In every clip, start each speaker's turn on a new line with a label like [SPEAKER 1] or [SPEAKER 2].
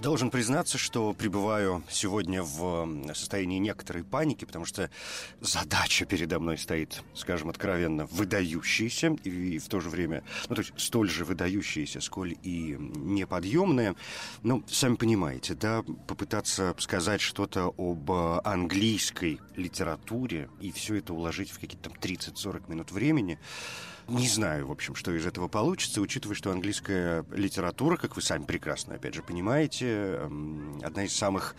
[SPEAKER 1] Должен признаться, что пребываю сегодня в состоянии некоторой паники, потому что задача передо мной стоит, скажем откровенно, выдающаяся и в то же время, ну, то есть столь же выдающаяся, сколь и неподъемная. Ну, сами понимаете, да, попытаться сказать что-то об английской литературе и все это уложить в какие-то там 30-40 минут времени – не знаю, в общем, что из этого получится, учитывая, что английская литература, как вы сами прекрасно, опять же, понимаете, эм, одна из самых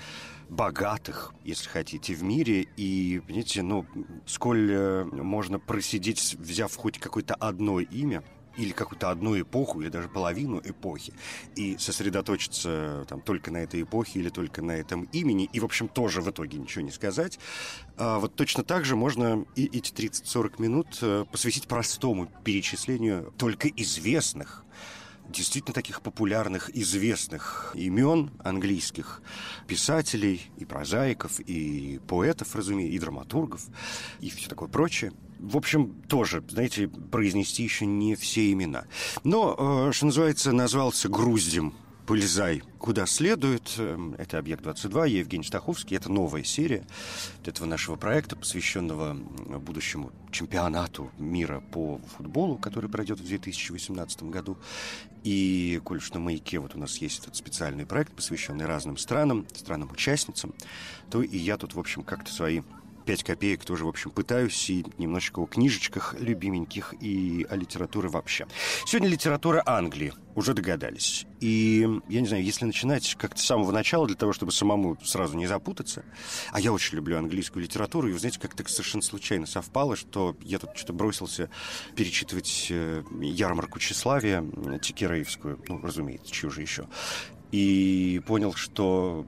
[SPEAKER 1] богатых, если хотите, в мире. И, понимаете, ну, сколь э, можно просидеть, взяв хоть какое-то одно имя, или какую-то одну эпоху, или даже половину эпохи, и сосредоточиться там только на этой эпохе или только на этом имени, и, в общем, тоже в итоге ничего не сказать. А вот точно так же можно и эти 30-40 минут э, посвятить простому перечислению только известных действительно таких популярных, известных имен английских писателей и прозаиков, и поэтов, разумеется, и драматургов, и все такое прочее в общем, тоже, знаете, произнести еще не все имена. Но, э, что называется, назвался груздем «Полезай куда следует». Эм, это «Объект-22», я Евгений Стаховский. Это новая серия этого нашего проекта, посвященного будущему чемпионату мира по футболу, который пройдет в 2018 году. И, коль что на «Маяке» вот у нас есть этот специальный проект, посвященный разным странам, странам-участницам, то и я тут, в общем, как-то свои пять копеек тоже, в общем, пытаюсь и немножечко о книжечках любименьких и о литературе вообще. Сегодня литература Англии, уже догадались. И, я не знаю, если начинать как-то с самого начала, для того, чтобы самому сразу не запутаться, а я очень люблю английскую литературу, и, вы знаете, как-то совершенно случайно совпало, что я тут что-то бросился перечитывать э, ярмарку тщеславия, Тикереевскую, ну, разумеется, чью же еще, и понял, что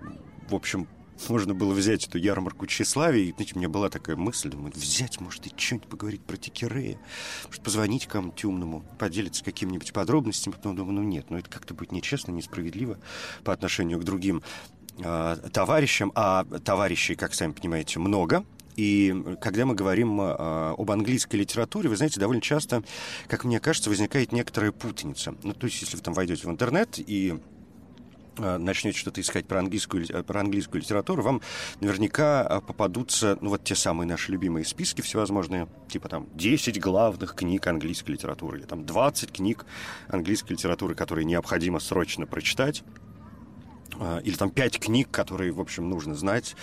[SPEAKER 1] в общем, можно было взять эту ярмарку тщеславия. И, знаете, у меня была такая мысль, думаю, взять, может, и что-нибудь поговорить про Тикерея, может, позвонить кому-нибудь умному, поделиться какими-нибудь подробностями. Потом думаю, ну нет, ну это как-то будет нечестно, несправедливо по отношению к другим э, товарищам. А товарищей, как сами понимаете, много. И когда мы говорим э, об английской литературе, вы знаете, довольно часто, как мне кажется, возникает некоторая путаница. Ну, то есть, если вы там войдете в интернет и начнете что-то искать про английскую, э, про английскую литературу, вам наверняка э, попадутся ну, вот те самые наши любимые списки всевозможные, типа там 10 главных книг английской литературы, или там 20 книг английской литературы, которые необходимо срочно прочитать или там пять книг, которые, в общем, нужно знать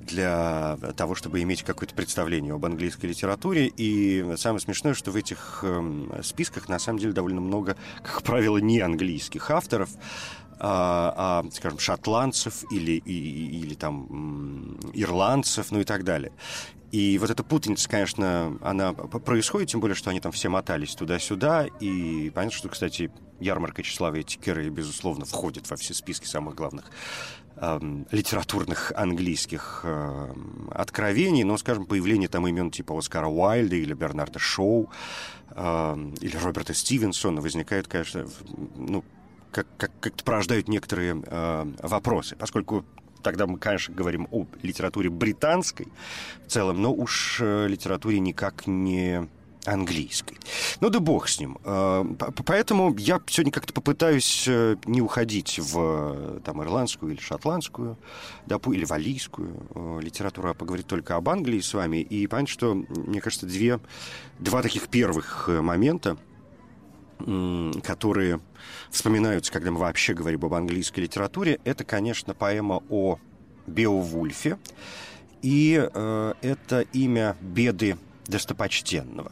[SPEAKER 1] для того, чтобы иметь какое-то представление об английской литературе. И самое смешное, что в этих эм, списках на самом деле довольно много, как правило, не английских авторов а, а, скажем, шотландцев или, и, или там ирландцев, ну и так далее. И вот эта путаница, конечно, она происходит, тем более, что они там все мотались туда-сюда. И понятно, что, кстати, ярмарка тщеславия Тикеры, безусловно, входит во все списки самых главных литературных английских э, откровений. Но, скажем, появление там имен типа Оскара Уайльда или Бернарда Шоу э, или Роберта Стивенсона возникают, конечно, ну, как, как, как порождают некоторые э, вопросы, поскольку тогда мы, конечно, говорим о литературе британской в целом, но уж э, литературе никак не английской. Ну да бог с ним. Э, поэтому я сегодня как-то попытаюсь э, не уходить в там, ирландскую или шотландскую, да, или валийскую литературу, а поговорить только об Англии с вами. И понять, что, мне кажется, две, два таких первых момента – которые вспоминаются, когда мы вообще говорим об английской литературе, это, конечно, поэма о Беовульфе. И э, это имя беды достопочтенного.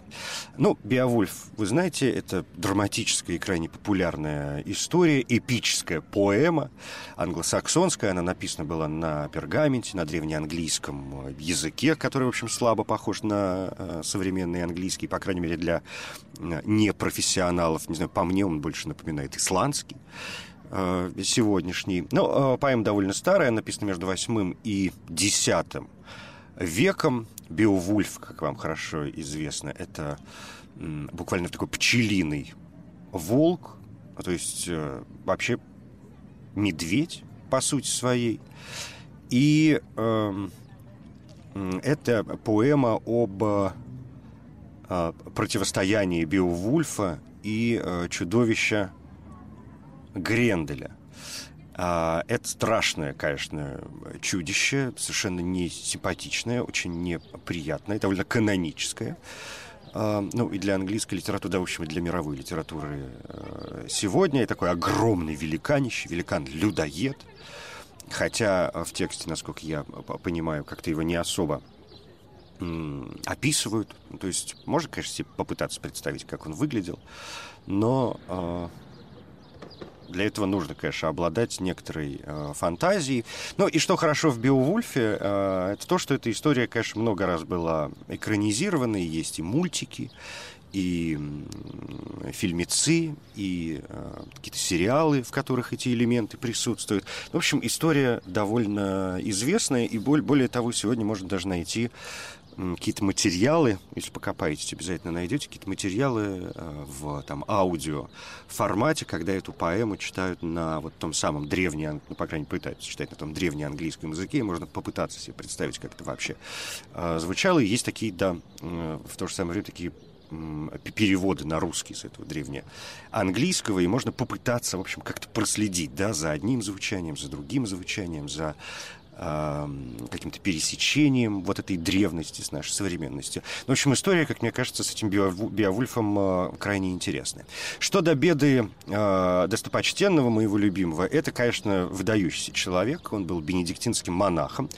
[SPEAKER 1] Ну, «Беовульф», вы знаете, это драматическая и крайне популярная история, эпическая поэма, англосаксонская, она написана была на пергаменте, на древнеанглийском языке, который, в общем, слабо похож на э, современный английский, по крайней мере, для э, непрофессионалов, не знаю, по мне он больше напоминает исландский. э, сегодняшний. Ну, э, поэма довольно старая, написана между восьмым и десятым веком. Беовульф, как вам хорошо известно, это буквально такой пчелиный волк, то есть э, вообще медведь по сути своей. И э, это поэма об э, противостоянии Беовульфа и э, чудовища Гренделя. А, это страшное, конечно, чудище, совершенно не симпатичное, очень неприятное, довольно каноническое. А, ну, и для английской литературы, да, в общем, и для мировой литературы э, сегодня. И такой огромный великанище, великан-людоед. Хотя в тексте, насколько я понимаю, как-то его не особо описывают. То есть можно, конечно, себе попытаться представить, как он выглядел, но а, для этого нужно, конечно, обладать некоторой э, фантазией. Ну и что хорошо в Беовульфе, э, это то, что эта история, конечно, много раз была экранизирована, и есть и мультики, и фильмецы, и э, какие-то сериалы, в которых эти элементы присутствуют. В общем, история довольно известная, и более того, сегодня можно даже найти какие-то материалы, если покопаетесь, обязательно найдете какие-то материалы э, в там, аудио формате, когда эту поэму читают на вот том самом древнем, ну, по крайней мере, пытаются читать на том древнем английском языке, и можно попытаться себе представить, как это вообще э, звучало. И есть такие, да, в то же самое время такие переводы на русский с этого древнего английского, и можно попытаться, в общем, как-то проследить, да, за одним звучанием, за другим звучанием, за каким-то пересечением вот этой древности с нашей современностью. Ну, в общем, история, как мне кажется, с этим Биовульфом э, крайне интересная. Что до беды э, достопочтенного, моего любимого, это, конечно, выдающийся человек. Он был бенедиктинским монахом.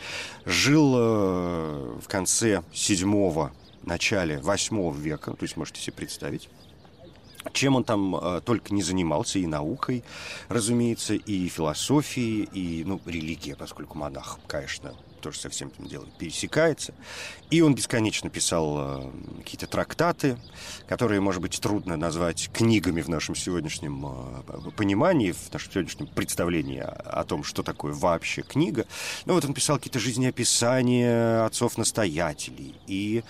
[SPEAKER 1] Жил э, в конце седьмого начале восьмого века, то есть можете себе представить. Чем он там э, только не занимался, и наукой, разумеется, и философией, и, ну, религия, поскольку монах, конечно, тоже со всем этим делом пересекается. И он бесконечно писал э, какие-то трактаты, которые, может быть, трудно назвать книгами в нашем сегодняшнем э, понимании, в нашем сегодняшнем представлении о, о том, что такое вообще книга. Ну вот он писал какие-то жизнеописания отцов-настоятелей и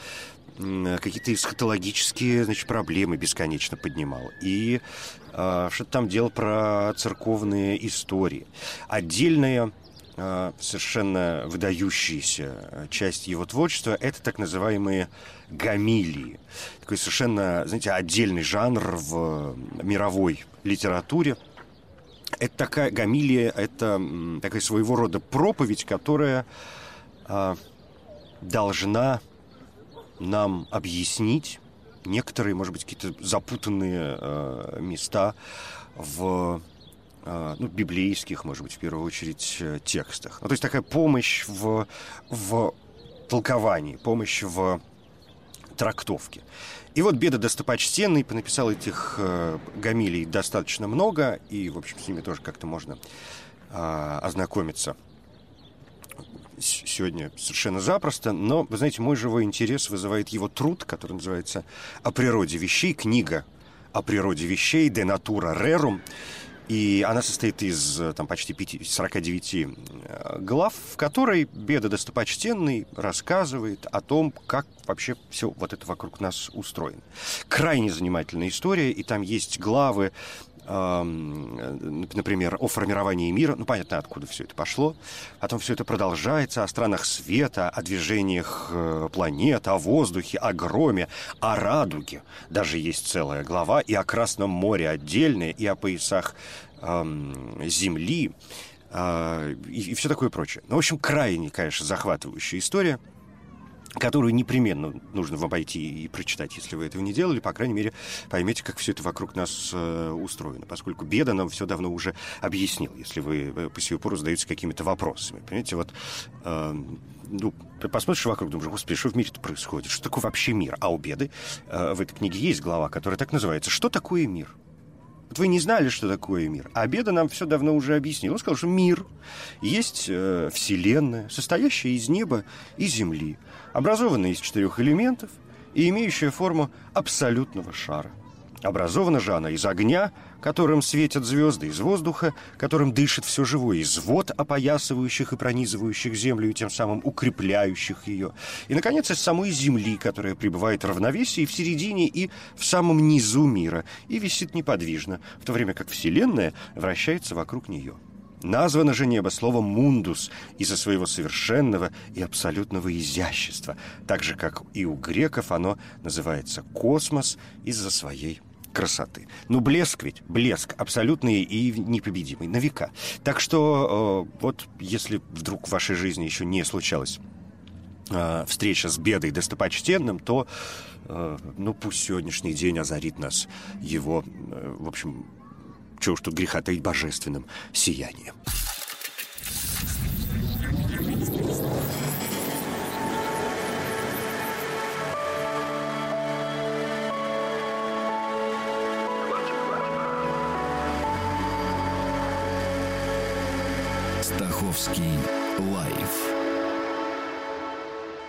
[SPEAKER 1] какие-то эсхатологические значит, проблемы бесконечно поднимал. И э, что-то там делал про церковные истории. Отдельная э, совершенно выдающаяся часть его творчества – это так называемые гамилии. Такой совершенно, знаете, отдельный жанр в мировой литературе. Это такая гамилия, это такая своего рода проповедь, которая э, должна нам объяснить некоторые, может быть, какие-то запутанные э, места в э, ну, библейских, может быть, в первую очередь, э, текстах. Ну, то есть такая помощь в, в толковании, помощь в трактовке. И вот Беда Достопочтенный понаписал этих э, гамилий достаточно много, и, в общем, с ними тоже как-то можно э, ознакомиться сегодня совершенно запросто, но, вы знаете, мой живой интерес вызывает его труд, который называется «О природе вещей», книга о природе вещей «De natura rerum», и она состоит из там, почти 5, 49 э, глав, в которой Беда Достопочтенный рассказывает о том, как вообще все вот это вокруг нас устроено. Крайне занимательная история, и там есть главы например, о формировании мира, ну, понятно, откуда все это пошло. Потом все это продолжается о странах света, о движениях э, планет, о воздухе, о громе, о радуге. Даже есть целая глава и о Красном море отдельная, и о поясах эм, Земли, э, и, и все такое прочее. Ну, в общем, крайне, конечно, захватывающая история – которую непременно нужно вам пойти и прочитать, если вы этого не делали, по крайней мере, поймете, как все это вокруг нас э, устроено, поскольку Беда нам все давно уже объяснил, если вы э, по сию пору задаетесь какими-то вопросами. Понимаете, вот э, ну, посмотришь вокруг, думаешь, господи, что в мире-то происходит? Что такое вообще мир? А у Беды э, в этой книге есть глава, которая так называется «Что такое мир?» Вот вы не знали, что такое мир. А Беда нам все давно уже объяснил. Он сказал, что мир есть э, Вселенная, состоящая из неба и земли образованная из четырех элементов и имеющая форму абсолютного шара. Образована же она из огня, которым светят звезды, из воздуха, которым дышит все живое, из вод, опоясывающих и пронизывающих землю, и тем самым укрепляющих ее. И, наконец, из самой земли, которая пребывает в равновесии в середине и в самом низу мира, и висит неподвижно, в то время как Вселенная вращается вокруг нее. Названо же небо словом «мундус» из-за своего совершенного и абсолютного изящества, так же, как и у греков оно называется «космос» из-за своей красоты. Ну, блеск ведь, блеск абсолютный и непобедимый, на века. Так что э, вот если вдруг в вашей жизни еще не случалось э, встреча с бедой достопочтенным, то, э, ну, пусть сегодняшний день озарит нас его, э, в общем, чего уж тут греха таить божественным сиянием.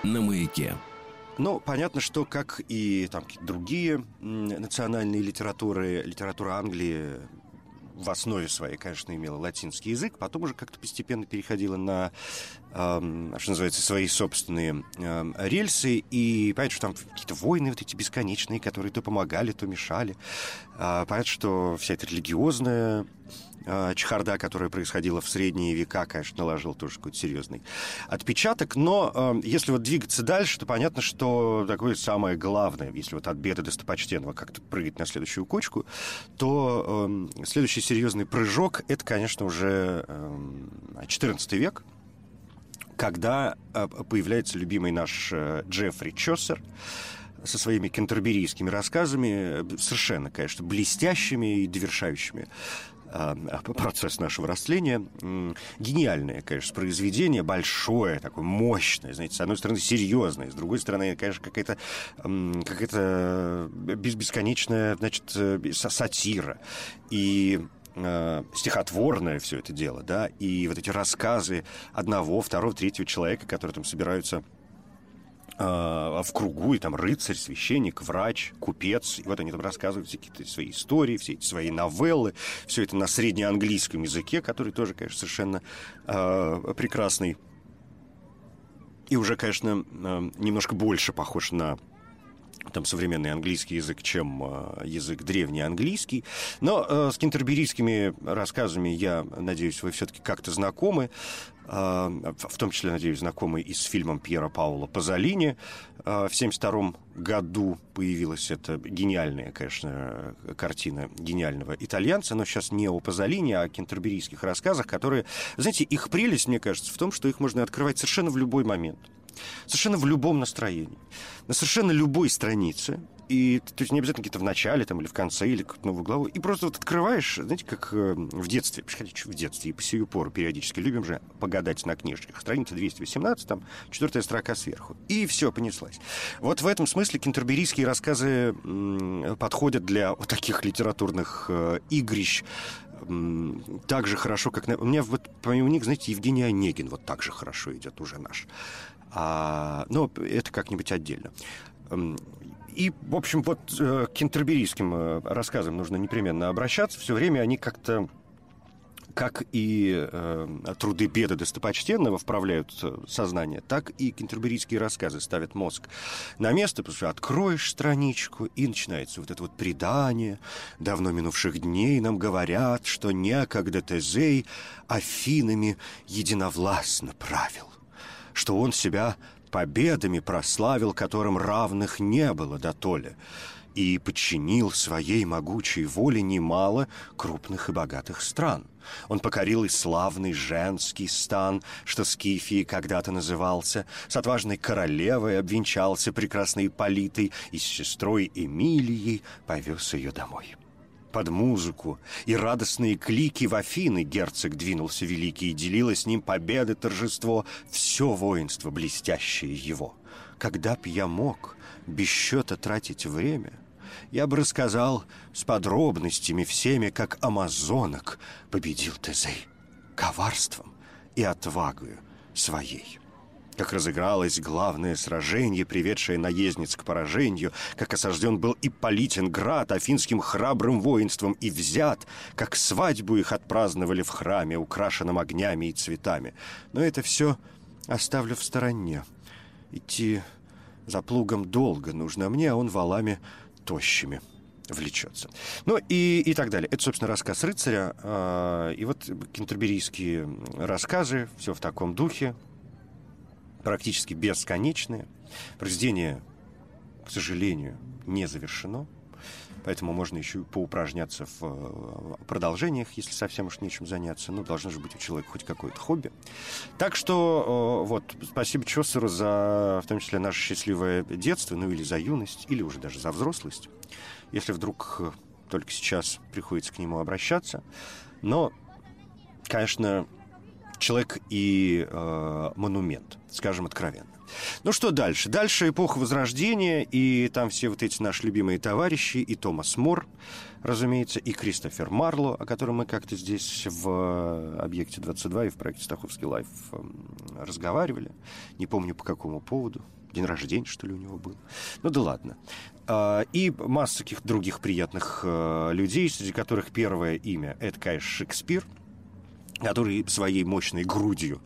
[SPEAKER 2] На маяке.
[SPEAKER 1] Ну, понятно, что как и там другие национальные литературы, литература Англии в основе своей, конечно, имела латинский язык, потом уже как-то постепенно переходила на, э, что называется, свои собственные э, рельсы, и понятно, что там какие-то войны вот эти бесконечные, которые то помогали, то мешали. Э, понятно, что вся эта религиозная чехарда, которая происходила в средние века, конечно, наложил тоже какой-то серьезный отпечаток. Но э, если вот двигаться дальше, то понятно, что такое самое главное, если вот от беды достопочтенного как-то прыгать на следующую кочку, то э, следующий серьезный прыжок — это, конечно, уже э, 14 век, когда э, появляется любимый наш э, Джеффри Чосер, со своими кентерберийскими рассказами, совершенно, конечно, блестящими и довершающими а, процесс нашего растления. Гениальное, конечно, произведение, большое, такое мощное, знаете, с одной стороны серьезное, с другой стороны, конечно, какая-то какая-то бесконечная, значит, э, сатира. И э, стихотворное все это дело, да, и вот эти рассказы одного, второго, третьего человека, которые там собираются в кругу, и там рыцарь, священник, врач, купец. И вот они там рассказывают какие-то свои истории, все эти свои новеллы. Все это на среднеанглийском языке, который тоже, конечно, совершенно э, прекрасный. И уже, конечно, э, немножко больше похож на там современный английский язык, чем э, язык древний английский. Но э, с кентерберийскими рассказами, я надеюсь, вы все-таки как-то знакомы. А, в том числе, надеюсь, знакомый и с фильмом Пьера Паула «Пазолини». А, в 1972 году появилась эта гениальная, конечно, картина гениального итальянца, но сейчас не о Пазолини, а о кентерберийских рассказах, которые, знаете, их прелесть, мне кажется, в том, что их можно открывать совершенно в любой момент. Совершенно в любом настроении. На совершенно любой странице и то есть не обязательно где-то в начале там, или в конце, или как новую главу. И просто вот открываешь, знаете, как э, в детстве, в детстве, и по сию пору периодически любим же погадать на книжках. Страница 218, там четвертая строка сверху. И все, понеслась. Вот в этом смысле кентерберийские рассказы э, подходят для вот таких литературных э, игрищ так же хорошо, как... У меня вот помимо них, знаете, Евгений Онегин вот так же хорошо идет уже наш. А, но это как-нибудь отдельно. И, в общем, вот э, к кентерберийским э, рассказам нужно непременно обращаться. Все время они как-то как и э, труды беда достопочтенного вправляют э, сознание, так и кентерберийские рассказы ставят мозг на место, потому что откроешь страничку, и начинается вот это вот предание давно минувших дней. Нам говорят, что некогда Тезей Афинами единовластно правил, что он себя победами прославил, которым равных не было до толя, и подчинил своей могучей воле немало крупных и богатых стран. Он покорил и славный женский стан, что Скифии когда-то назывался, с отважной королевой обвенчался прекрасной Политой и с сестрой Эмилией повез ее домой под музыку и радостные клики в Афины герцог двинулся великий и делило с ним победы, торжество, все воинство блестящее его. Когда б я мог без счета тратить время, я бы рассказал с подробностями всеми, как амазонок победил Тезей коварством и отвагою своей. Как разыгралось главное сражение, приведшее наездниц к поражению, как осажден был и Политинград афинским храбрым воинством и взят, как свадьбу их отпраздновали в храме, украшенном огнями и цветами. Но это все оставлю в стороне. Идти за плугом долго нужно мне, а он валами тощими влечется. Ну и, и так далее. Это, собственно, рассказ рыцаря. Э, и вот кентерберийские рассказы, все в таком духе, практически бесконечные. Произведение, к сожалению, не завершено. Поэтому можно еще поупражняться в э, продолжениях, если совсем уж нечем заняться. Ну, должно же быть у человека хоть какое-то хобби. Так что, э, вот, спасибо Чосеру за, в том числе, наше счастливое детство, ну, или за юность, или уже даже за взрослость. Если вдруг э, только сейчас приходится к нему обращаться. Но, конечно, человек и э, монумент, скажем откровенно. Ну что дальше? Дальше эпоха Возрождения, и там все вот эти наши любимые товарищи, и Томас Мор, разумеется, и Кристофер Марло, о котором мы как-то здесь в «Объекте 22» и в проекте «Стаховский лайф» эм, разговаривали. Не помню, по какому поводу. День рождения, что ли, у него был. Ну да ладно. А, и масса таких других приятных э, людей, среди которых первое имя — это, конечно, Шекспир — который своей мощной грудью,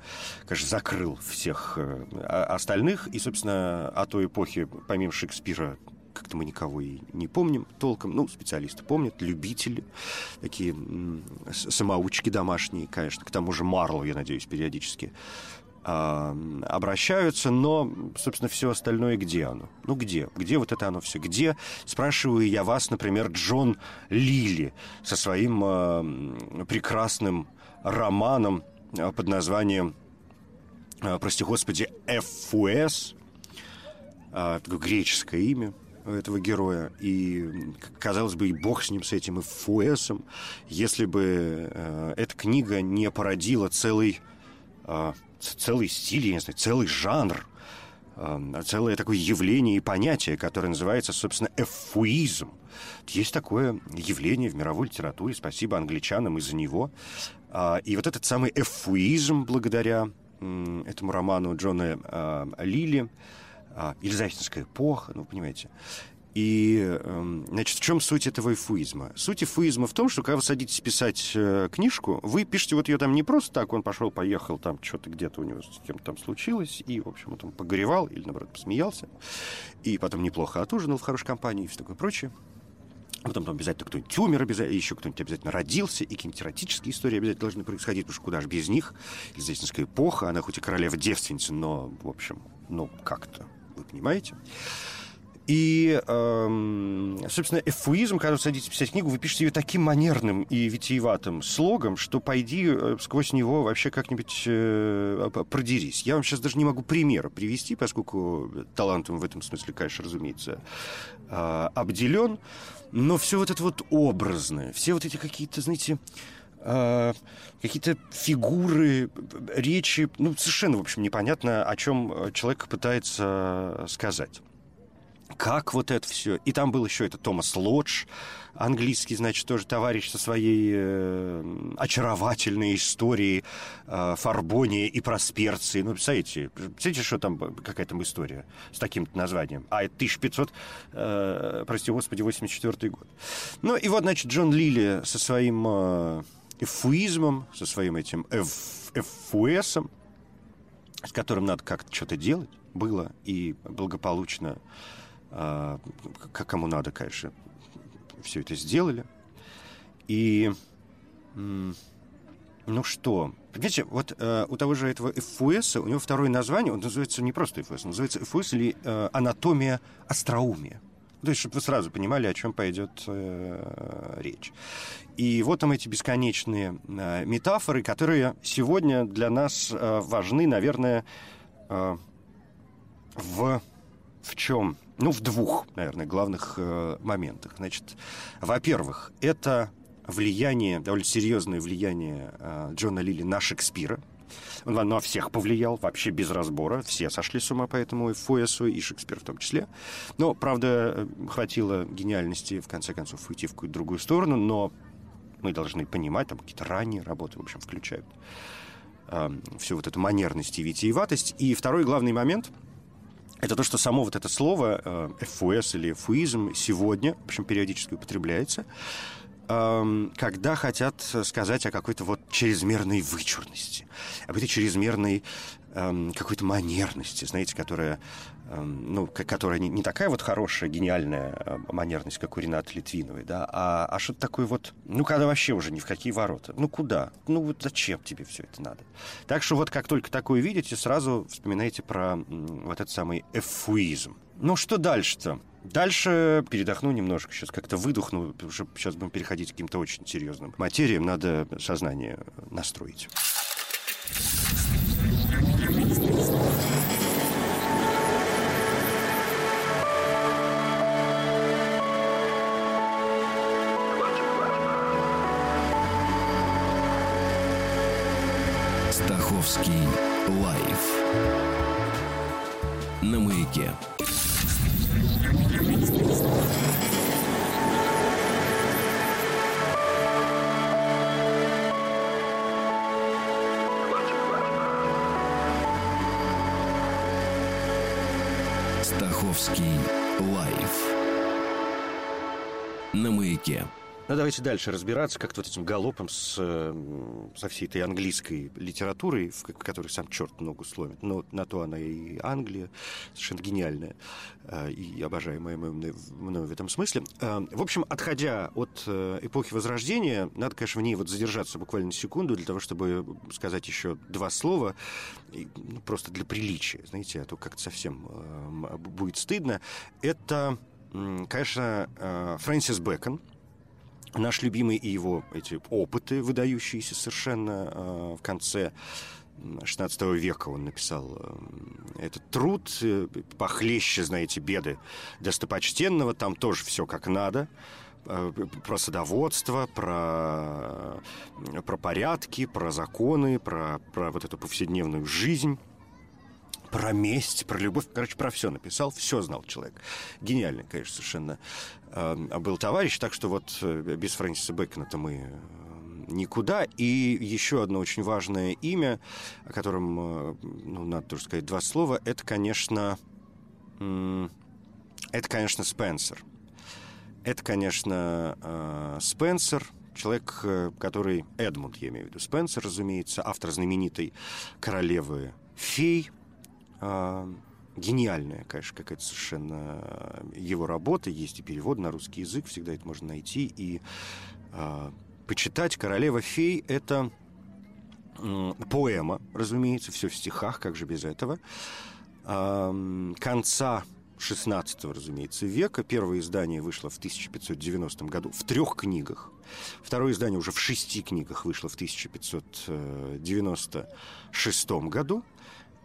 [SPEAKER 1] конечно, закрыл всех э, остальных. И, собственно, о той эпохе, помимо Шекспира, как-то мы никого и не помним толком. Ну, специалисты помнят, любители, такие самоучки домашние, конечно. К тому же Марло, я надеюсь, периодически а, обращаются, но, собственно, все остальное где оно? Ну, где? Где вот это оно все? Где, спрашиваю я вас, например, Джон Лили со своим э, прекрасным романом э, под названием, э, прости господи, э, такое греческое имя этого героя. И, казалось бы, и бог с ним, с этим Эфуэсом, если бы эта книга не породила целый, целый стиль, я не знаю, целый жанр, целое такое явление и понятие, которое называется, собственно, эфуизм. Есть такое явление в мировой литературе, спасибо англичанам из-за него. А, и вот этот самый эфуизм, благодаря этому роману Джона а, Лили, а, Елизаветинская эпоха, ну, понимаете, и, эм, значит, в чем суть этого эфуизма? Суть эфуизма в том, что когда вы садитесь писать э, книжку, вы пишете вот ее там не просто так, он пошел, поехал, там что-то где-то у него с кем-то там случилось, и, в общем, он там погоревал или, наоборот, посмеялся, и потом неплохо отужинал в хорошей компании и все такое прочее. Потом там обязательно кто-нибудь умер, обязательно, еще кто-нибудь обязательно родился, и какие-нибудь эротические истории обязательно должны происходить, потому что куда же без них. Елизаветинская эпоха, она хоть и королева-девственница, но, в общем, ну, как-то, вы понимаете? И, эм, собственно, эфуизм, когда вы садитесь писать книгу, вы пишете ее таким манерным и витиеватым слогом, что пойди э, сквозь него вообще как-нибудь э, продерись. Я вам сейчас даже не могу примера привести, поскольку талантом в этом смысле, конечно, разумеется, э, обделен. Но все вот это вот образное, все вот эти какие-то, знаете, э, какие-то фигуры, речи, ну, совершенно, в общем, непонятно, о чем человек пытается сказать как вот это все. И там был еще это Томас Лодж, английский, значит, тоже товарищ со своей э, очаровательной историей э, Фарбония и Просперции. Ну, представляете, представляете, что там какая там история с таким названием? А, это 1500, э, прости господи, 84 год. Ну, и вот, значит, Джон Лили со своим э, эфуизмом, со своим этим эф, эфуэсом, с которым надо как-то что-то делать, было и благополучно как кому надо, конечно, все это сделали. И, ну что, Видите, вот э, у того же этого ФУС, у него второе название, он называется не просто ФУС, он называется ФУС или э, анатомия остроумия. То есть, чтобы вы сразу понимали, о чем пойдет э, речь. И вот там эти бесконечные э, метафоры, которые сегодня для нас э, важны, наверное, э, в, в чем? Ну, в двух, наверное, главных э, моментах. Значит, во-первых, это влияние, довольно серьезное влияние э, Джона Лили на Шекспира. Он на всех повлиял, вообще без разбора. Все сошли с ума по этому и Фуэсу, и Шекспир в том числе. Но, правда, хватило гениальности, в конце концов, уйти в какую-то другую сторону, но мы должны понимать, там какие-то ранние работы, в общем, включают э, всю вот эту манерность и витиеватость. И второй главный момент – это то, что само вот это слово э, ФУС или фуизм сегодня, в общем, периодически употребляется, э, когда хотят сказать о какой-то вот чрезмерной вычурности, об этой чрезмерной э, какой-то манерности, знаете, которая Эм, ну, которая не, не такая вот хорошая, гениальная э, манерность, как у Ренаты Литвиновой, да, а, а что-то такое вот, ну, когда вообще уже ни в какие ворота. Ну, куда? Ну, вот зачем тебе все это надо? Так что вот как только такое видите, сразу вспоминайте про вот этот самый эфуизм. Ну, что дальше-то? Дальше передохну немножко, сейчас как-то выдохну, уже сейчас будем переходить к каким-то очень серьезным материям, надо сознание настроить.
[SPEAKER 2] На
[SPEAKER 1] давайте дальше разбираться как-то вот этим галопом с, со всей этой английской литературой, в которой сам черт ногу сломит. Но на то она и Англия, совершенно гениальная э, и обожаемая мною в этом смысле. Э, в общем, отходя от э, эпохи Возрождения, надо, конечно, в ней вот задержаться буквально секунду для того, чтобы сказать еще два слова, ну, просто для приличия, знаете, а то как-то совсем будет стыдно. Это, конечно, Фрэнсис Бэкон – наш любимый и его эти опыты, выдающиеся совершенно э, в конце 16 века он написал э, этот труд, э, похлеще, знаете, беды достопочтенного, там тоже все как надо, э, про садоводство, про, про порядки, про законы, про, про вот эту повседневную жизнь про месть, про любовь, короче, про все написал, все знал человек. Гениальный, конечно, совершенно э, был товарищ, так что вот э, без Фрэнсиса Бэкона-то мы э, никуда. И еще одно очень важное имя, о котором, ну, надо тоже сказать два слова, это, конечно, это, конечно, Спенсер. Это, конечно, Спенсер, человек, который, Эдмунд, я имею в виду, Спенсер, разумеется, автор знаменитой «Королевы фей», а, гениальная, конечно, какая-то совершенно его работа. Есть и перевод на русский язык, всегда это можно найти. И э, почитать «Королева фей» — это э, поэма, разумеется, все в стихах, как же без этого. Э, конца 16 разумеется, века. Первое издание вышло в 1590 году в трех книгах. Второе издание уже в шести книгах вышло в 1596 году.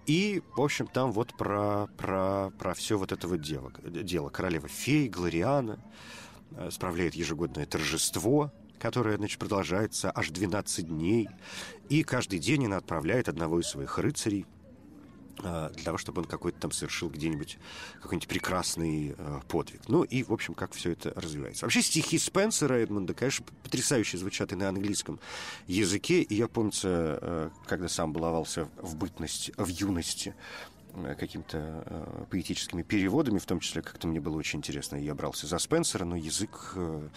[SPEAKER 1] И, в общем, там вот про, про, про все вот это вот дело. дело. Королева фей, Глориана э, справляет ежегодное торжество, которое, значит, продолжается аж 12 дней. И каждый день она отправляет одного из своих рыцарей для того, чтобы он какой-то там совершил где-нибудь какой-нибудь прекрасный э, подвиг. Ну и, в общем, как все это развивается. Вообще стихи Спенсера Эдмунда, конечно, потрясающе звучат и на английском языке. И я, помню, э, когда сам баловался в бытность, в юности, Э, какими-то э, поэтическими переводами, в том числе как-то мне было очень интересно. Я брался за Спенсера, но язык э,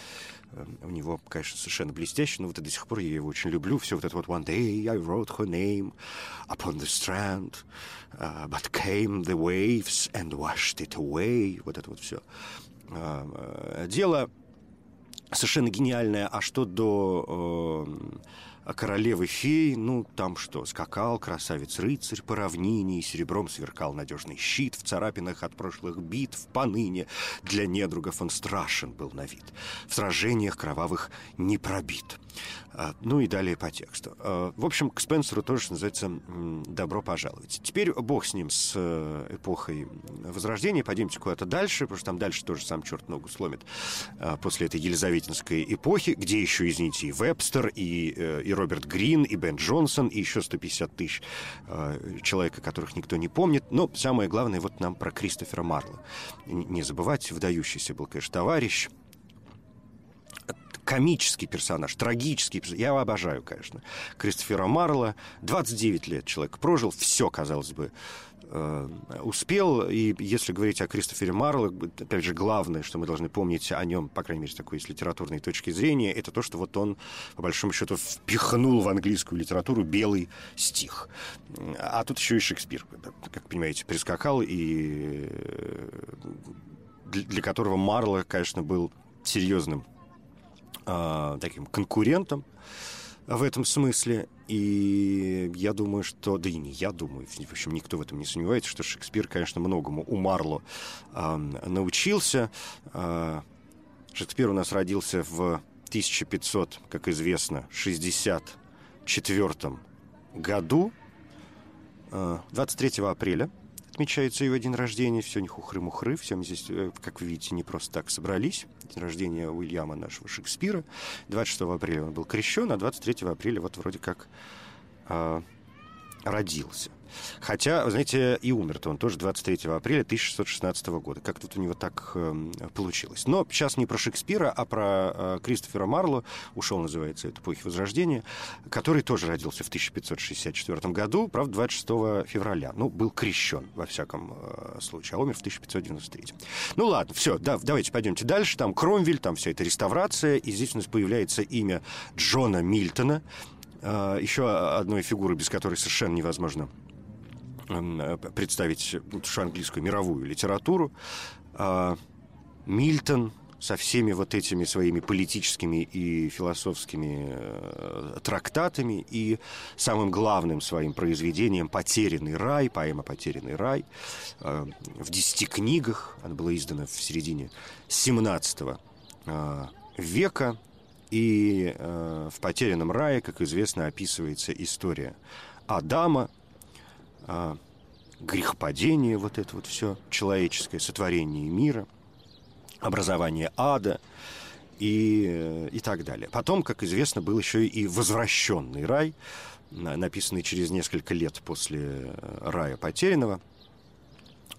[SPEAKER 1] э, у него, конечно, совершенно блестящий, но вот и до сих пор я его очень люблю. Все вот это вот «One day I wrote her name upon the strand, but came the waves and washed it away». Вот это вот все. Э, дело совершенно гениальное. А что до... А королевы фей, ну, там что, скакал красавец-рыцарь по равнине, и серебром сверкал надежный щит в царапинах от прошлых битв поныне. Для недругов он страшен был на вид, в сражениях кровавых не пробит. А, ну и далее по тексту. А, в общем, к Спенсеру тоже, называется, «Добро пожаловать». Теперь бог с ним, с э, эпохой Возрождения. Пойдемте куда-то дальше, потому что там дальше тоже сам черт ногу сломит после этой елизаветинской эпохи, где еще, извините, и Вебстер, и, и Роберт Грин, и Бен Джонсон, и еще 150 тысяч человек, которых никто не помнит. Но самое главное вот нам про Кристофера Марла. Не забывать, выдающийся был, конечно, товарищ – комический персонаж, трагический персонаж. Я его обожаю, конечно. Кристофера Марла. 29 лет человек прожил. Все, казалось бы, э, успел. И если говорить о Кристофере Марло, опять же, главное, что мы должны помнить о нем, по крайней мере, с такой с литературной точки зрения, это то, что вот он, по большому счету, впихнул в английскую литературу белый стих. А тут еще и Шекспир, как понимаете, прискакал, и э, для которого Марло, конечно, был серьезным э, таким конкурентом в этом смысле. И я думаю, что... Да и не я думаю, в общем, никто в этом не сомневается, что Шекспир, конечно, многому у Марло э, научился. Э, Шекспир у нас родился в 1500, как известно, 64 году, 23 апреля отмечается его день рождения. Все не хухры-мухры, все мы здесь, э, как вы видите, не просто так собрались. День рождения Уильяма нашего Шекспира. 26 апреля он был крещен, а 23 апреля вот вроде как э, родился. Хотя, знаете, и умер-то он тоже 23 апреля 1616 года. Как тут у него так э, получилось. Но сейчас не про Шекспира, а про э, Кристофера Марло, ушел, называется, от эпохи Возрождения, который тоже родился в 1564 году, правда, 26 февраля. Ну, был крещен, во всяком э, случае, а умер в 1593. Ну, ладно, все, да, давайте пойдемте дальше. Там Кромвель, там вся эта реставрация, и здесь у нас появляется имя Джона Мильтона, э, еще одной фигуры, без которой совершенно невозможно представить уж английскую мировую литературу. А, Мильтон со всеми вот этими своими политическими и философскими э, трактатами и самым главным своим произведением «Потерянный рай», поэма «Потерянный рай» э, в десяти книгах. Она была издана в середине 17 века. И в «Потерянном рае», как известно, описывается история Адама, а, грехопадение, вот это вот все человеческое, сотворение мира, образование ада и, и так далее. Потом, как известно, был еще и возвращенный рай, написанный через несколько лет после э, рая потерянного.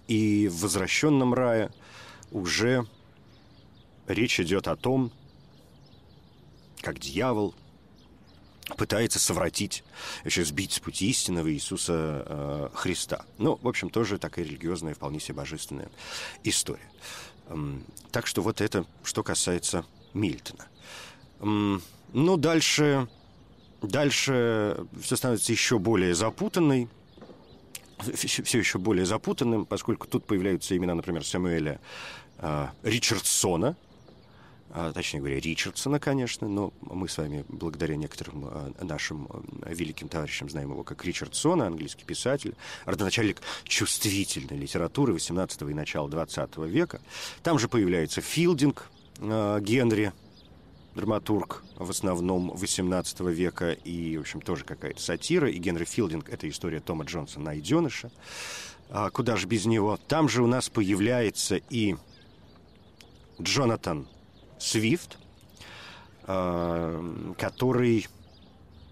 [SPEAKER 1] И в возвращенном рае уже речь идет о том, как дьявол – пытается совратить, еще сбить с пути истинного Иисуса э, Христа. Ну, в общем, тоже такая религиозная, вполне себе божественная история. Эм, так что вот это, что касается Мильтона. Эм, ну, дальше, дальше все становится еще более запутанной, все еще более запутанным, поскольку тут появляются имена, например, Самуэля э, Ричардсона – а, точнее говоря, Ричардсона, конечно, но мы с вами, благодаря некоторым а, нашим а, великим товарищам, знаем его как Ричардсона, английский писатель, родоначальник чувствительной литературы 18 и начала 20 века. Там же появляется Филдинг, Генри, драматург в основном 18 века и, в общем, тоже какая-то сатира. И Генри Филдинг — это история Тома Джонса «Найденыша». Куда же без него? Там же у нас появляется и Джонатан Свифт, э, который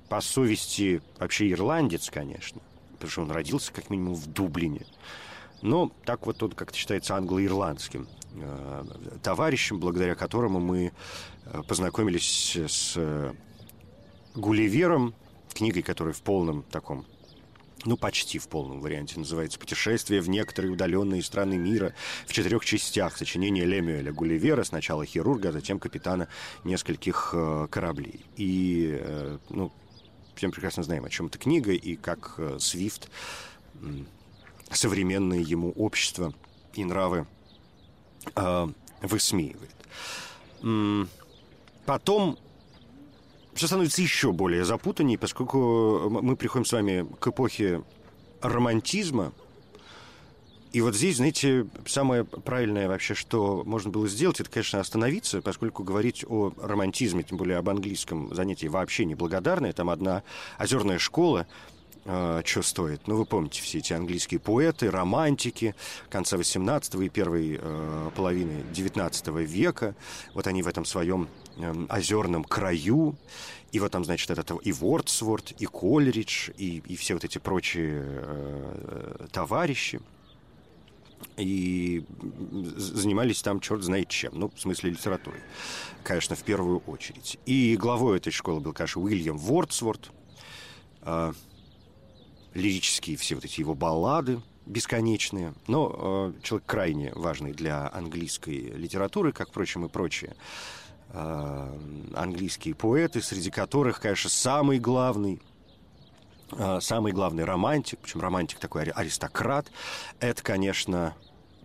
[SPEAKER 1] по совести вообще ирландец, конечно, потому что он родился как минимум в Дублине. Но так вот он как-то считается англо-ирландским э, товарищем, благодаря которому мы э, познакомились с Гулливером, книгой, которая в полном таком ну, почти в полном варианте, называется «Путешествие в некоторые удаленные страны мира» в четырех частях. Сочинение Лемюэля Гулливера, сначала хирурга, а затем капитана нескольких э, кораблей. И, э, ну, всем прекрасно знаем, о чем эта книга и как э, Свифт э, современное ему общество и нравы э, высмеивает. Потом все становится еще более запутаннее, поскольку мы приходим с вами к эпохе романтизма, и вот здесь, знаете, самое правильное вообще, что можно было сделать, это, конечно, остановиться, поскольку говорить о романтизме, тем более об английском занятии, вообще неблагодарное. Там одна озерная школа, э, что стоит. Ну, вы помните все эти английские поэты, романтики конца 18 и первой э, половины 19 века. Вот они в этом своем э, озерном краю. И вот там, значит, это и Вордсворт, и Колеридж, и, и все вот эти прочие э, товарищи. и занимались там черт знает чем, ну, в смысле литературы, конечно, в первую очередь. И главой этой школы был, конечно, Уильям Вордсворт, э, лирические все вот эти его баллады бесконечные, но э, человек крайне важный для английской литературы, как, впрочем, и прочие э, английские поэты, среди которых, конечно, самый главный э, самый главный романтик, причем романтик такой аристократ, это, конечно,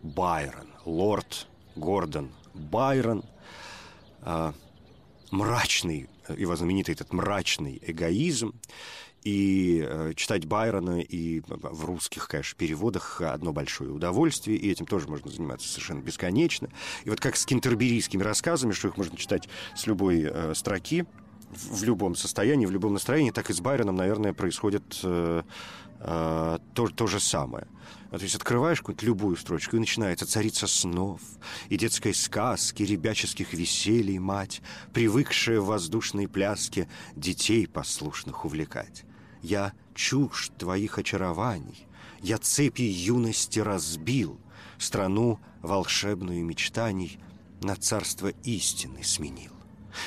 [SPEAKER 1] Байрон, лорд Гордон Байрон, э, мрачный, его знаменитый этот мрачный эгоизм, и э, читать Байрона и в русских, конечно, переводах одно большое удовольствие, и этим тоже можно заниматься совершенно бесконечно. И вот как с кентерберийскими рассказами, что их можно читать с любой э, строки, в, любом состоянии, в любом настроении, так и с Байроном, наверное, происходит э, э, то, то же самое. То есть открываешь какую-то любую строчку, и начинается «Царица снов», и детской сказки, ребяческих веселий мать, привыкшая в воздушной пляске детей послушных увлекать. Я чушь твоих очарований, я цепи юности разбил, страну волшебную мечтаний на царство истины сменил.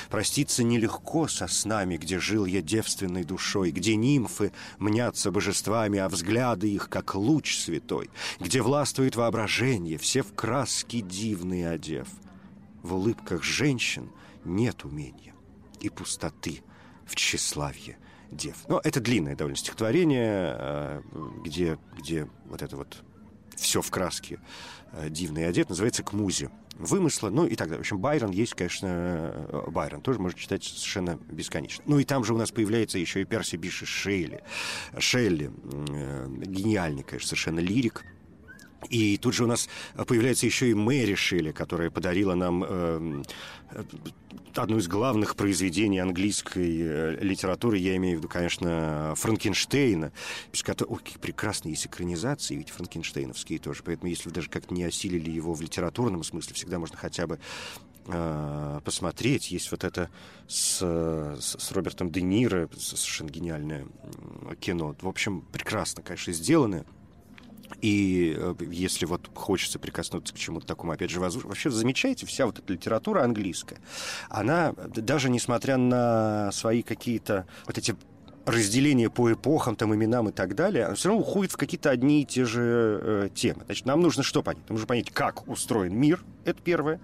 [SPEAKER 1] Проститься нелегко со снами, где жил я девственной душой, где нимфы мнятся божествами, а взгляды их, как луч святой, где властвует воображение, все в краски дивные одев. В улыбках женщин нет умения и пустоты в тщеславье дев. Но это длинное довольно стихотворение, э, где, где вот это вот все в краске э, дивный одет, называется «К музе» вымысла, ну и так далее. В общем, Байрон есть, конечно, э, Байрон. Тоже можно читать совершенно бесконечно. Ну и там же у нас появляется еще и Перси Биши Шелли. Шелли, гениальный, конечно, совершенно лирик. И тут же у нас появляется еще и Мэри Шелли, которая подарила нам э, одно из главных произведений английской э, литературы, я имею в виду, конечно, Франкенштейна. Ой, какие прекрасные есть экранизации, ведь франкенштейновские тоже. Поэтому если вы даже как-то не осилили его в литературном смысле, всегда можно хотя бы э, посмотреть. Есть вот это с, с, с Робертом Де Ниро, совершенно гениальное кино. В общем, прекрасно, конечно, сделанное. И э, если вот хочется прикоснуться к чему-то такому, опять же, вообще замечаете, вся вот эта литература английская, она, даже несмотря на свои какие-то вот эти разделение по эпохам, там, именам и так далее, оно все равно уходит в какие-то одни и те же э, темы. Значит, нам нужно что понять? Нам нужно понять, как устроен мир, это первое.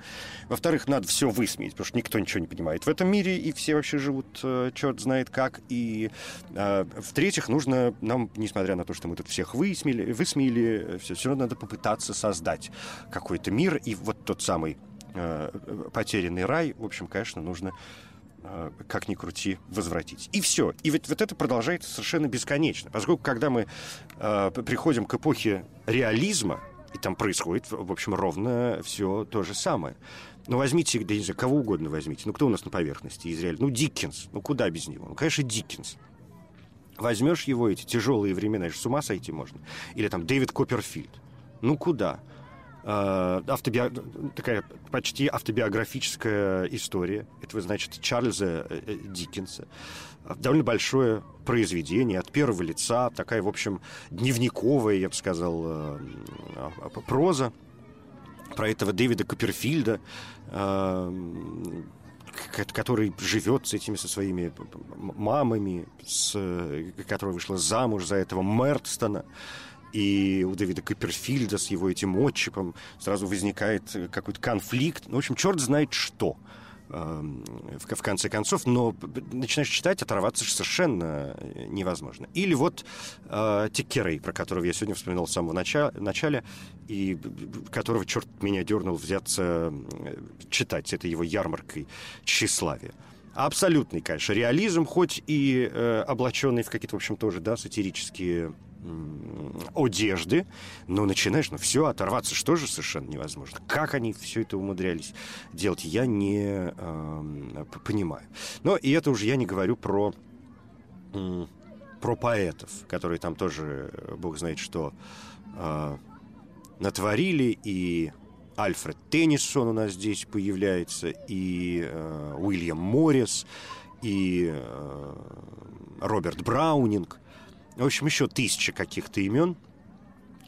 [SPEAKER 1] Во-вторых, надо все высмеять, потому что никто ничего не понимает в этом мире, и все вообще живут э, черт знает как. И э, в-третьих, нужно нам, несмотря на то, что мы тут всех высмеяли, высмеяли все, все равно надо попытаться создать какой-то мир, и вот тот самый э, потерянный рай, в общем, конечно, нужно Э, как ни крути, возвратить. И все. И вот, вот это продолжается совершенно бесконечно. Поскольку, когда мы э, приходим к эпохе реализма, и там происходит, в общем, ровно все то же самое. Ну, возьмите, да, не знаю, кого угодно возьмите. Ну, кто у нас на поверхности из реальности? Ну, Диккенс. Ну, куда без него? Ну, конечно, Диккенс. Возьмешь его, эти тяжелые времена, с ума сойти можно. Или там Дэвид Копперфильд. Ну, куда? Э, автоби... такая почти автобиографическая история. Это, вы значит, Чарльза э, э, Диккенса. Довольно большое произведение от первого лица, такая, в общем, дневниковая, я бы сказал, проза про этого Дэвида Копперфильда, который живет с этими, со своими мамами, с, которая вышла замуж за этого Мертстона и у Дэвида Копперфильда с его этим отчипом сразу возникает какой-то конфликт. Ну, в общем, черт знает что эм, в конце концов, но начинаешь читать, оторваться совершенно невозможно. Или вот э, Тикерей, про которого я сегодня вспоминал с самого начала, начала, и которого черт меня дернул взяться читать с этой его ярмаркой тщеславия. Абсолютный, конечно, реализм, хоть и э, облаченный в какие-то, в общем, тоже, да, сатирические одежды, но начинаешь, ну все, оторваться что же совершенно невозможно. Как они все это умудрялись делать, я не э, понимаю. Но и это уже я не говорю про, э, про поэтов, которые там тоже, бог знает что, э, натворили, и Альфред Теннисон у нас здесь появляется, и э, Уильям Моррис, и э, Роберт Браунинг – в общем, еще тысяча каких-то имен,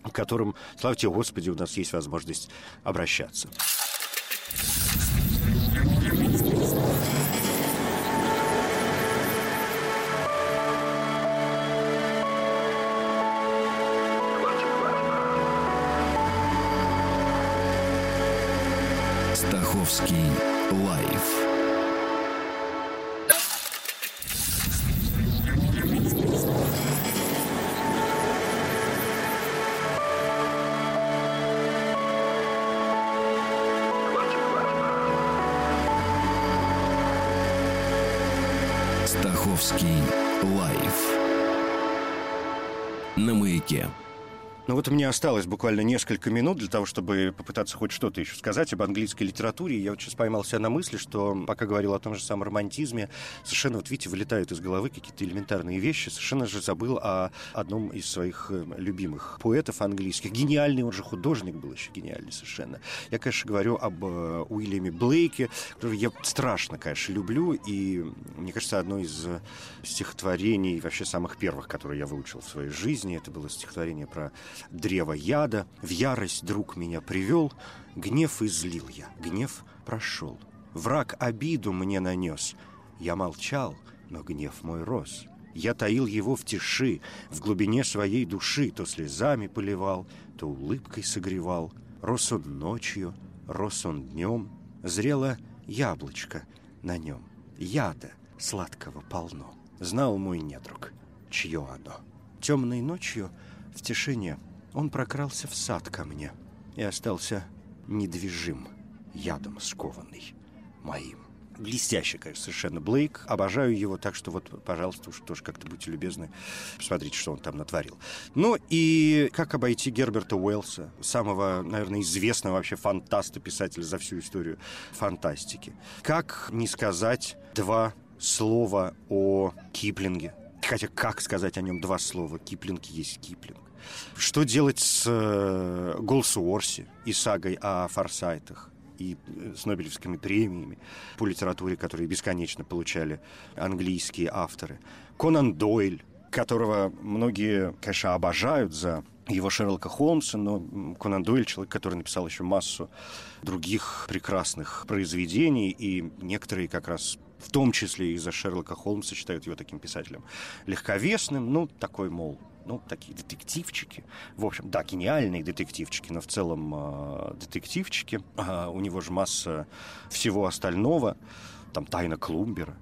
[SPEAKER 1] к которым, слава тебе, Господи, у нас есть возможность обращаться.
[SPEAKER 2] Стаховский лайф Стаховский лайф на маяке.
[SPEAKER 1] Ну вот меня осталось буквально несколько минут для того, чтобы попытаться хоть что-то еще сказать об английской литературе. Я вот сейчас поймал себя на мысли, что пока говорил о том же самом романтизме, совершенно, вот видите, вылетают из головы какие-то элементарные вещи. Совершенно же забыл о одном из своих э, любимых поэтов английских. Гениальный, он же художник был еще гениальный совершенно. Я, конечно, говорю об э, Уильяме Блейке, которого я страшно, конечно, люблю. И, мне кажется, одно из стихотворений, вообще самых первых, которые я выучил в своей жизни, это было стихотворение про древо яда, в ярость друг меня привел, гнев излил я, гнев прошел. Враг обиду мне нанес, я молчал, но гнев мой рос. Я таил его в тиши, в глубине своей души, то слезами поливал, то улыбкой согревал. Рос он ночью, рос он днем, зрело яблочко на нем. Яда сладкого полно. Знал мой недруг, чье оно. Темной ночью в тишине он прокрался в сад ко мне и остался недвижим, ядом скованный моим. Блестящий, конечно, совершенно Блейк. Обожаю его, так что вот, пожалуйста, уж тоже как-то будьте любезны, посмотрите, что он там натворил. Ну и как обойти Герберта Уэллса, самого, наверное, известного вообще фантаста, писателя за всю историю фантастики. Как не сказать два слова о Киплинге, Хотя как сказать о нем два слова? Киплинг есть Киплинг. Что делать с э, Голсуорси и сагой о форсайтах? и э, с Нобелевскими премиями по литературе, которые бесконечно получали английские авторы. Конан Дойль, которого многие, конечно, обожают за его Шерлока Холмса, но Конан Дойль человек, который написал еще массу других прекрасных произведений, и некоторые как раз в том числе из-за Шерлока Холмса считают его таким писателем легковесным, ну, такой, мол, ну, такие детективчики. В общем, да, гениальные детективчики, но в целом э, детективчики. Э, у него же масса всего остального. Там «Тайна Клумбера»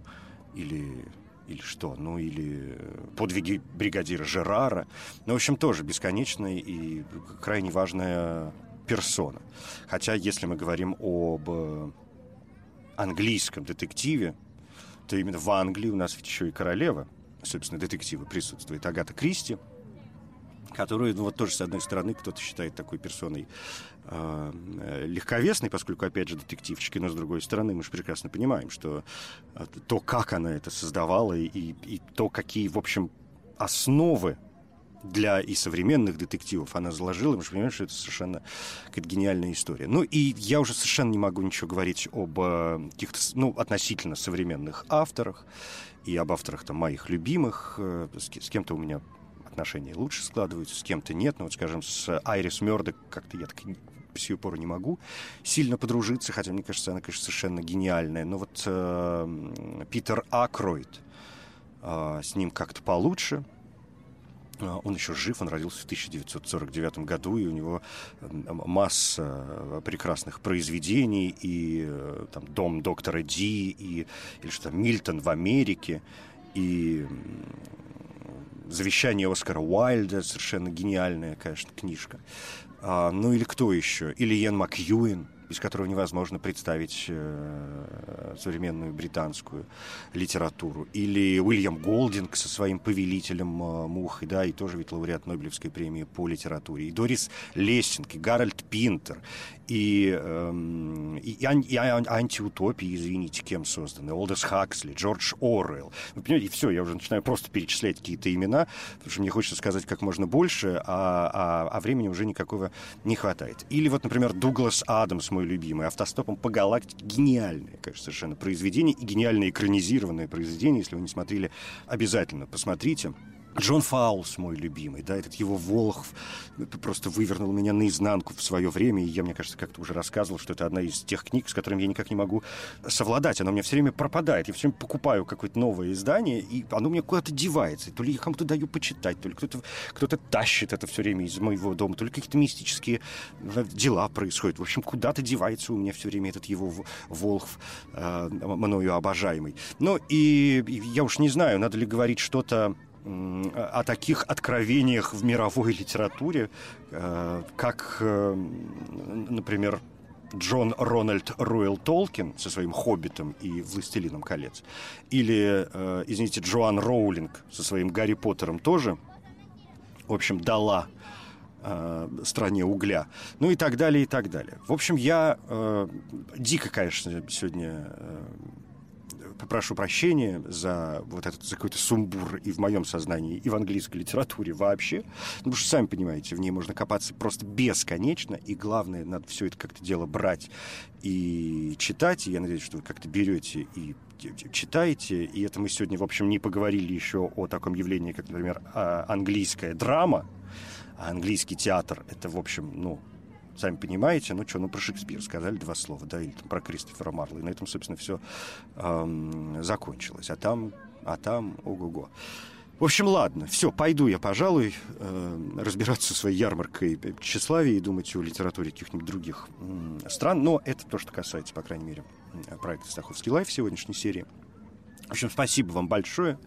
[SPEAKER 1] или или что, ну или подвиги бригадира Жерара. Ну, в общем, тоже бесконечная и крайне важная персона. Хотя, если мы говорим об английском детективе, то именно в Англии у нас ведь еще и королева, собственно, детективы присутствует, Агата Кристи, которую, ну вот тоже, с одной стороны, кто-то считает такой персоной э, легковесной, поскольку, опять же, детективчики, но с другой стороны, мы же прекрасно понимаем, что э, то, как она это создавала, и, и то, какие, в общем, основы для и современных детективов она заложила, мы же понимаем, что это совершенно какая-то гениальная история. Ну, и я уже совершенно не могу ничего говорить об э, каких-то, ну, относительно современных авторах и об авторах там моих любимых. Э, с кем-то у меня отношения лучше складываются, с кем-то нет. Ну, вот, скажем, с Айрис Мёрдок как-то я так по сию пору не могу сильно подружиться, хотя, мне кажется, она, конечно, совершенно гениальная. Но вот э, Питер Акройд, э, с ним как-то получше – а, он еще жив, он родился в 1949 году, и у него масса э, прекрасных произведений, и э, там «Дом доктора Ди», и, или что там «Мильтон в Америке», и «Завещание Оскара Уайльда», совершенно гениальная, конечно, книжка. А, ну или кто еще? Или Иэн Макьюин – без которого невозможно представить э, современную британскую литературу. Или Уильям Голдинг со своим повелителем э, мух, да, и тоже ведь лауреат Нобелевской премии по литературе. И Дорис Лессинг, и Гарольд Пинтер, и, э, и, и, и антиутопии, извините, кем созданы. Олдес Хаксли, Джордж Оруэлл. Вы понимаете, и все, я уже начинаю просто перечислять какие-то имена, потому что мне хочется сказать как можно больше, а, а, а времени уже никакого не хватает. Или вот, например, Дуглас Адамс, мой любимый, «Автостопом по галактике». Гениальное, конечно, совершенно произведение и гениально экранизированное произведение. Если вы не смотрели, обязательно посмотрите. Джон Фаулс, мой любимый, да, этот его Волхв просто вывернул меня наизнанку в свое время, и я, мне кажется, как-то уже рассказывал, что это одна из тех книг, с которыми я никак не могу совладать, она у меня все время пропадает, я все время покупаю какое-то новое издание, и оно у меня куда-то девается, то ли я кому-то даю почитать, то ли кто-то кто тащит это все время из моего дома, то ли какие-то мистические дела происходят, в общем, куда-то девается у меня все время этот его Волхв, э, мною обожаемый. Ну, и я уж не знаю, надо ли говорить что-то о таких откровениях в мировой литературе, э, как, э, например, Джон Рональд Руэлл Толкин со своим «Хоббитом» и «Властелином колец», или, э, извините, Джоан Роулинг со своим «Гарри Поттером» тоже, в общем, дала стране угля, ну и так далее, и так далее. В общем, я э, дико, конечно, сегодня э, попрошу прощения за вот этот за какой-то сумбур и в моем сознании, и в английской литературе вообще. Потому что, сами понимаете, в ней можно копаться просто бесконечно, и главное, надо все это как-то дело брать и читать. И я надеюсь, что вы как-то берете и читаете. И это мы сегодня, в общем, не поговорили еще о таком явлении, как, например, а, английская драма. А английский театр — это, в общем, ну, сами понимаете, ну что, ну про Шекспира сказали два слова, да, или там про Кристофера Марла, и на этом, собственно, все эм, закончилось. А там, а там, ого-го. В общем, ладно, все, пойду я, пожалуй, э, разбираться со своей ярмаркой тщеславия и думать о литературе каких-нибудь других э, стран. Но это то, что касается, по крайней мере, проекта «Стаховский лайф» сегодняшней серии. В общем, спасибо вам большое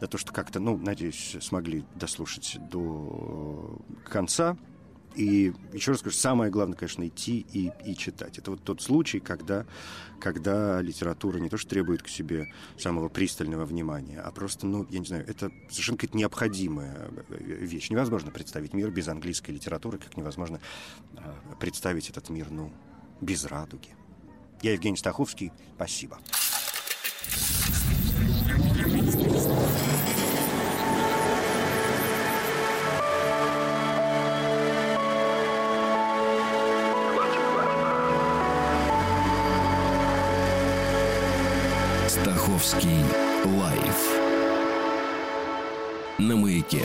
[SPEAKER 1] за то, что как-то, ну, надеюсь, смогли дослушать до конца. И еще раз скажу, самое главное, конечно, идти и, и читать. Это вот тот случай, когда, когда литература не то что требует к себе самого пристального внимания, а просто, ну, я не знаю, это совершенно какая-то необходимая вещь. Невозможно представить мир без английской литературы, как невозможно э, представить этот мир, ну, без радуги. Я Евгений Стаховский. Спасибо.
[SPEAKER 2] Стаховский лайф на маяке.